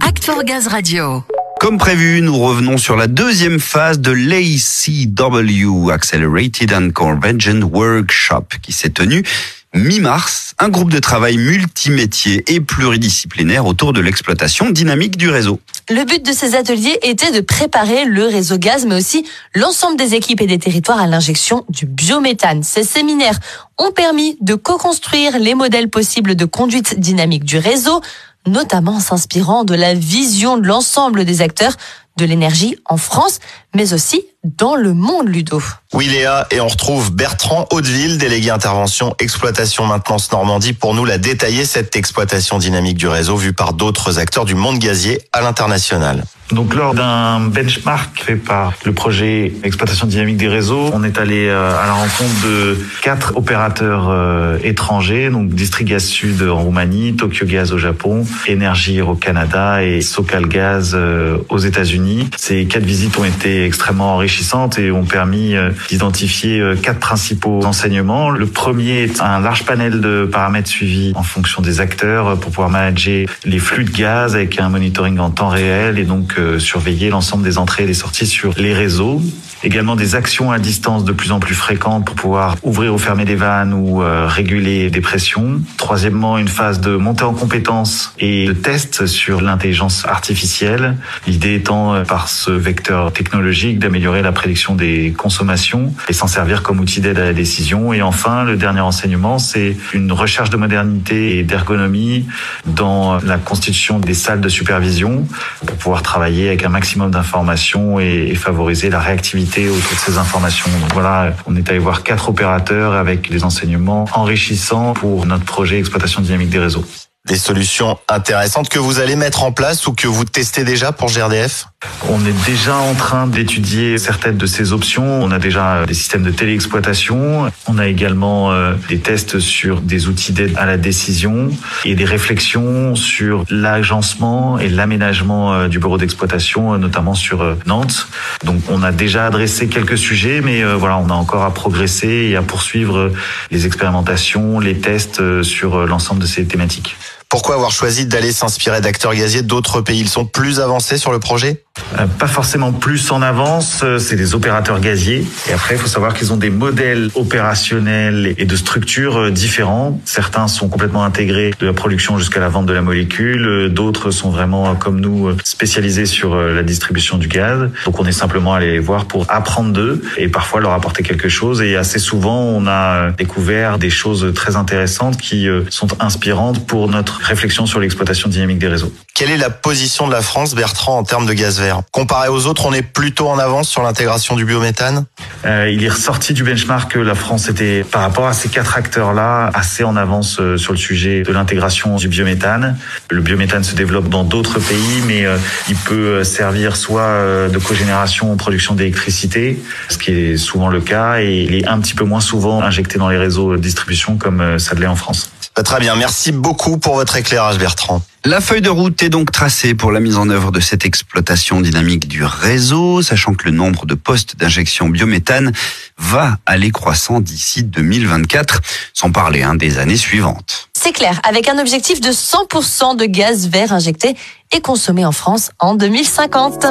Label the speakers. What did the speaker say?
Speaker 1: Act for Gaz Radio.
Speaker 2: Comme prévu, nous revenons sur la deuxième phase de l'ACW, Accelerated and Convergent Workshop, qui s'est tenue mi-mars, un groupe de travail multimétier et pluridisciplinaire autour de l'exploitation dynamique du réseau.
Speaker 3: Le but de ces ateliers était de préparer le réseau gaz, mais aussi l'ensemble des équipes et des territoires à l'injection du biométhane. Ces séminaires ont permis de co-construire les modèles possibles de conduite dynamique du réseau, notamment en s'inspirant de la vision de l'ensemble des acteurs de l'énergie en France, mais aussi dans le monde Ludo.
Speaker 4: Oui Léa, et on retrouve Bertrand Hauteville, délégué intervention exploitation maintenance Normandie, pour nous la détailler, cette exploitation dynamique du réseau vue par d'autres acteurs du monde gazier à l'international.
Speaker 5: Donc lors d'un benchmark fait par le projet exploitation dynamique des réseaux, on est allé euh, à la rencontre de quatre opérateurs euh, étrangers, donc District Gaz Sud en Roumanie, Tokyo Gaz au Japon, Energy au Canada et Socal euh, aux États-Unis. Ces quatre visites ont été extrêmement enrichissantes et ont permis d'identifier quatre principaux enseignements. Le premier est un large panel de paramètres suivis en fonction des acteurs pour pouvoir manager les flux de gaz avec un monitoring en temps réel et donc surveiller l'ensemble des entrées et des sorties sur les réseaux. Également des actions à distance de plus en plus fréquentes pour pouvoir ouvrir ou fermer des vannes ou euh, réguler des pressions. Troisièmement, une phase de montée en compétences et de tests sur l'intelligence artificielle. L'idée étant, euh, par ce vecteur technologique, d'améliorer la prédiction des consommations et s'en servir comme outil d'aide à la décision. Et enfin, le dernier enseignement, c'est une recherche de modernité et d'ergonomie dans la constitution des salles de supervision pour pouvoir travailler avec un maximum d'informations et, et favoriser la réactivité autour de ces informations. Donc voilà, on est allé voir quatre opérateurs avec des enseignements enrichissants pour notre projet exploitation dynamique des réseaux.
Speaker 4: Des solutions intéressantes que vous allez mettre en place ou que vous testez déjà pour GRDF
Speaker 5: on est déjà en train d'étudier certaines de ces options. On a déjà des systèmes de téléexploitation. On a également euh, des tests sur des outils d'aide à la décision et des réflexions sur l'agencement et l'aménagement euh, du bureau d'exploitation, euh, notamment sur Nantes. Donc, on a déjà adressé quelques sujets, mais voilà, on a encore à progresser et à poursuivre les expérimentations, les tests sur l'ensemble de ces thématiques.
Speaker 4: Pourquoi avoir choisi d'aller s'inspirer d'acteurs gaziers d'autres pays? Ils sont plus avancés sur le projet?
Speaker 5: Euh, Pas forcément plus en avance, euh, c'est des opérateurs gaziers. Et après, il faut savoir qu'ils ont des modèles opérationnels et de structures euh, différents. Certains sont complètement intégrés de la production jusqu'à la vente de la molécule. D'autres sont vraiment, comme nous, spécialisés sur la distribution du gaz. Donc on est simplement allé les voir pour apprendre d'eux et parfois leur apporter quelque chose. Et assez souvent, on a découvert des choses très intéressantes qui sont inspirantes pour notre réflexion sur l'exploitation dynamique des réseaux.
Speaker 4: Quelle est la position de la France, Bertrand, en termes de gaz vert? Comparé aux autres, on est plutôt en avance sur l'intégration du biométhane?
Speaker 5: Euh, Il est ressorti du benchmark que la France était, par rapport à ces quatre acteurs-là, assez en avance euh, sur le sujet de l'intégration du biométhane. Le biométhane se développe dans d'autres pays, mais euh, il peut servir soit de cogénération en production d'électricité, ce qui est souvent le cas, et il est un petit peu moins souvent injecté dans les réseaux de distribution comme ça l'est en France.
Speaker 4: Bah, très bien, merci beaucoup pour votre éclairage Bertrand.
Speaker 2: La feuille de route est donc tracée pour la mise en œuvre de cette exploitation dynamique du réseau, sachant que le nombre de postes d'injection biométhane va aller croissant d'ici 2024, sans parler hein, des années suivantes.
Speaker 3: C'est clair, avec un objectif de 100% de gaz vert injecté et consommé en France en 2050.